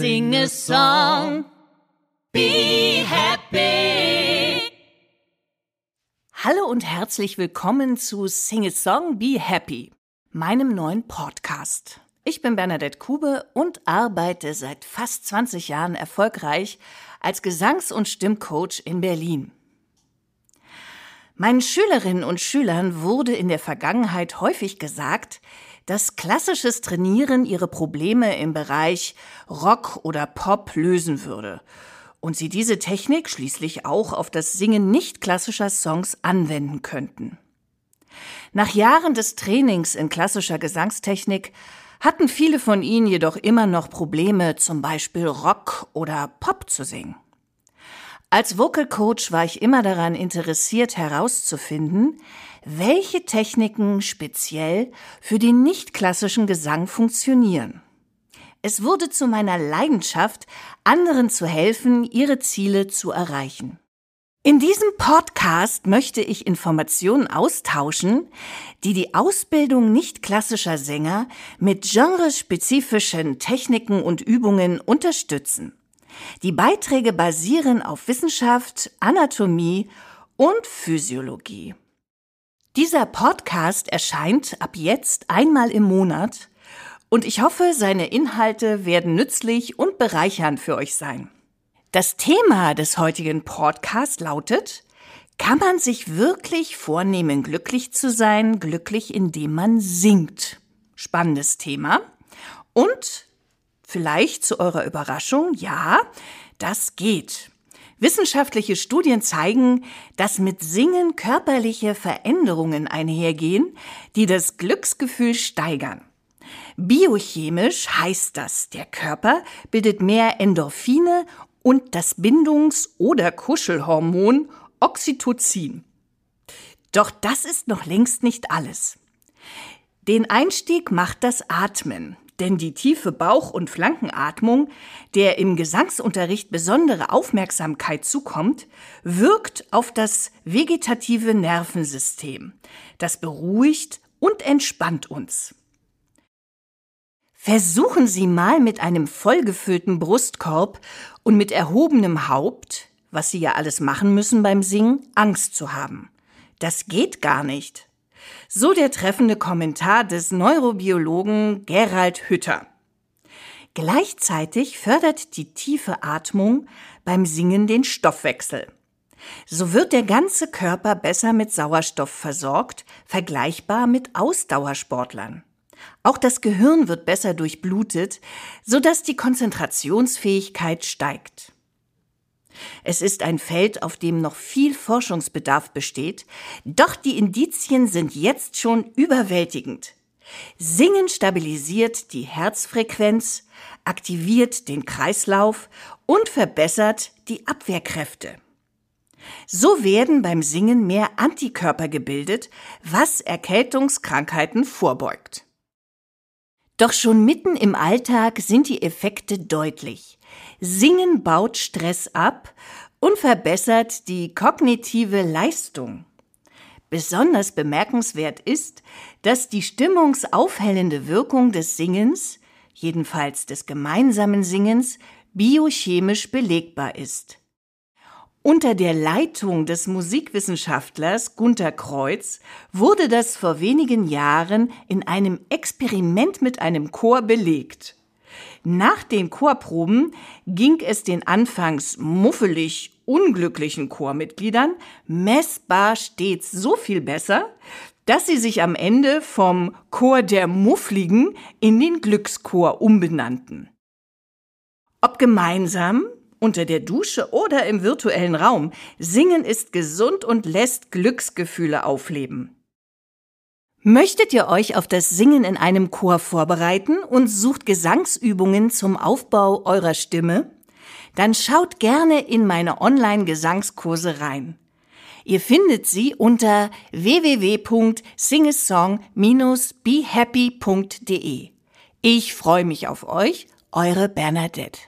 Sing a song. Be happy. Hallo und herzlich willkommen zu Sing a Song, Be Happy, meinem neuen Podcast. Ich bin Bernadette Kube und arbeite seit fast 20 Jahren erfolgreich als Gesangs- und Stimmcoach in Berlin. Meinen Schülerinnen und Schülern wurde in der Vergangenheit häufig gesagt, dass klassisches Trainieren ihre Probleme im Bereich Rock oder Pop lösen würde und sie diese Technik schließlich auch auf das Singen nicht klassischer Songs anwenden könnten. Nach Jahren des Trainings in klassischer Gesangstechnik hatten viele von ihnen jedoch immer noch Probleme, zum Beispiel Rock oder Pop zu singen. Als Vocal Coach war ich immer daran interessiert herauszufinden, welche Techniken speziell für den nicht klassischen Gesang funktionieren. Es wurde zu meiner Leidenschaft, anderen zu helfen, ihre Ziele zu erreichen. In diesem Podcast möchte ich Informationen austauschen, die die Ausbildung nicht klassischer Sänger mit genrespezifischen Techniken und Übungen unterstützen. Die Beiträge basieren auf Wissenschaft, Anatomie und Physiologie. Dieser Podcast erscheint ab jetzt einmal im Monat und ich hoffe, seine Inhalte werden nützlich und bereichernd für euch sein. Das Thema des heutigen Podcasts lautet, kann man sich wirklich vornehmen, glücklich zu sein, glücklich indem man singt? Spannendes Thema. Und Vielleicht zu eurer Überraschung, ja, das geht. Wissenschaftliche Studien zeigen, dass mit Singen körperliche Veränderungen einhergehen, die das Glücksgefühl steigern. Biochemisch heißt das, der Körper bildet mehr Endorphine und das Bindungs- oder Kuschelhormon Oxytocin. Doch das ist noch längst nicht alles. Den Einstieg macht das Atmen. Denn die tiefe Bauch- und Flankenatmung, der im Gesangsunterricht besondere Aufmerksamkeit zukommt, wirkt auf das vegetative Nervensystem. Das beruhigt und entspannt uns. Versuchen Sie mal mit einem vollgefüllten Brustkorb und mit erhobenem Haupt, was Sie ja alles machen müssen beim Singen, Angst zu haben. Das geht gar nicht. So der treffende Kommentar des Neurobiologen Gerald Hütter. Gleichzeitig fördert die tiefe Atmung beim Singen den Stoffwechsel. So wird der ganze Körper besser mit Sauerstoff versorgt, vergleichbar mit Ausdauersportlern. Auch das Gehirn wird besser durchblutet, sodass die Konzentrationsfähigkeit steigt. Es ist ein Feld, auf dem noch viel Forschungsbedarf besteht, doch die Indizien sind jetzt schon überwältigend. Singen stabilisiert die Herzfrequenz, aktiviert den Kreislauf und verbessert die Abwehrkräfte. So werden beim Singen mehr Antikörper gebildet, was Erkältungskrankheiten vorbeugt. Doch schon mitten im Alltag sind die Effekte deutlich. Singen baut Stress ab und verbessert die kognitive Leistung. Besonders bemerkenswert ist, dass die stimmungsaufhellende Wirkung des Singens, jedenfalls des gemeinsamen Singens, biochemisch belegbar ist. Unter der Leitung des Musikwissenschaftlers Gunther Kreuz wurde das vor wenigen Jahren in einem Experiment mit einem Chor belegt. Nach den Chorproben ging es den anfangs muffelig unglücklichen Chormitgliedern messbar stets so viel besser, dass sie sich am Ende vom Chor der Muffligen in den Glückschor umbenannten. Ob gemeinsam, unter der Dusche oder im virtuellen Raum, Singen ist gesund und lässt Glücksgefühle aufleben. Möchtet ihr euch auf das Singen in einem Chor vorbereiten und sucht Gesangsübungen zum Aufbau eurer Stimme? Dann schaut gerne in meine Online-Gesangskurse rein. Ihr findet sie unter www.singesong-behappy.de. Ich freue mich auf euch, eure Bernadette.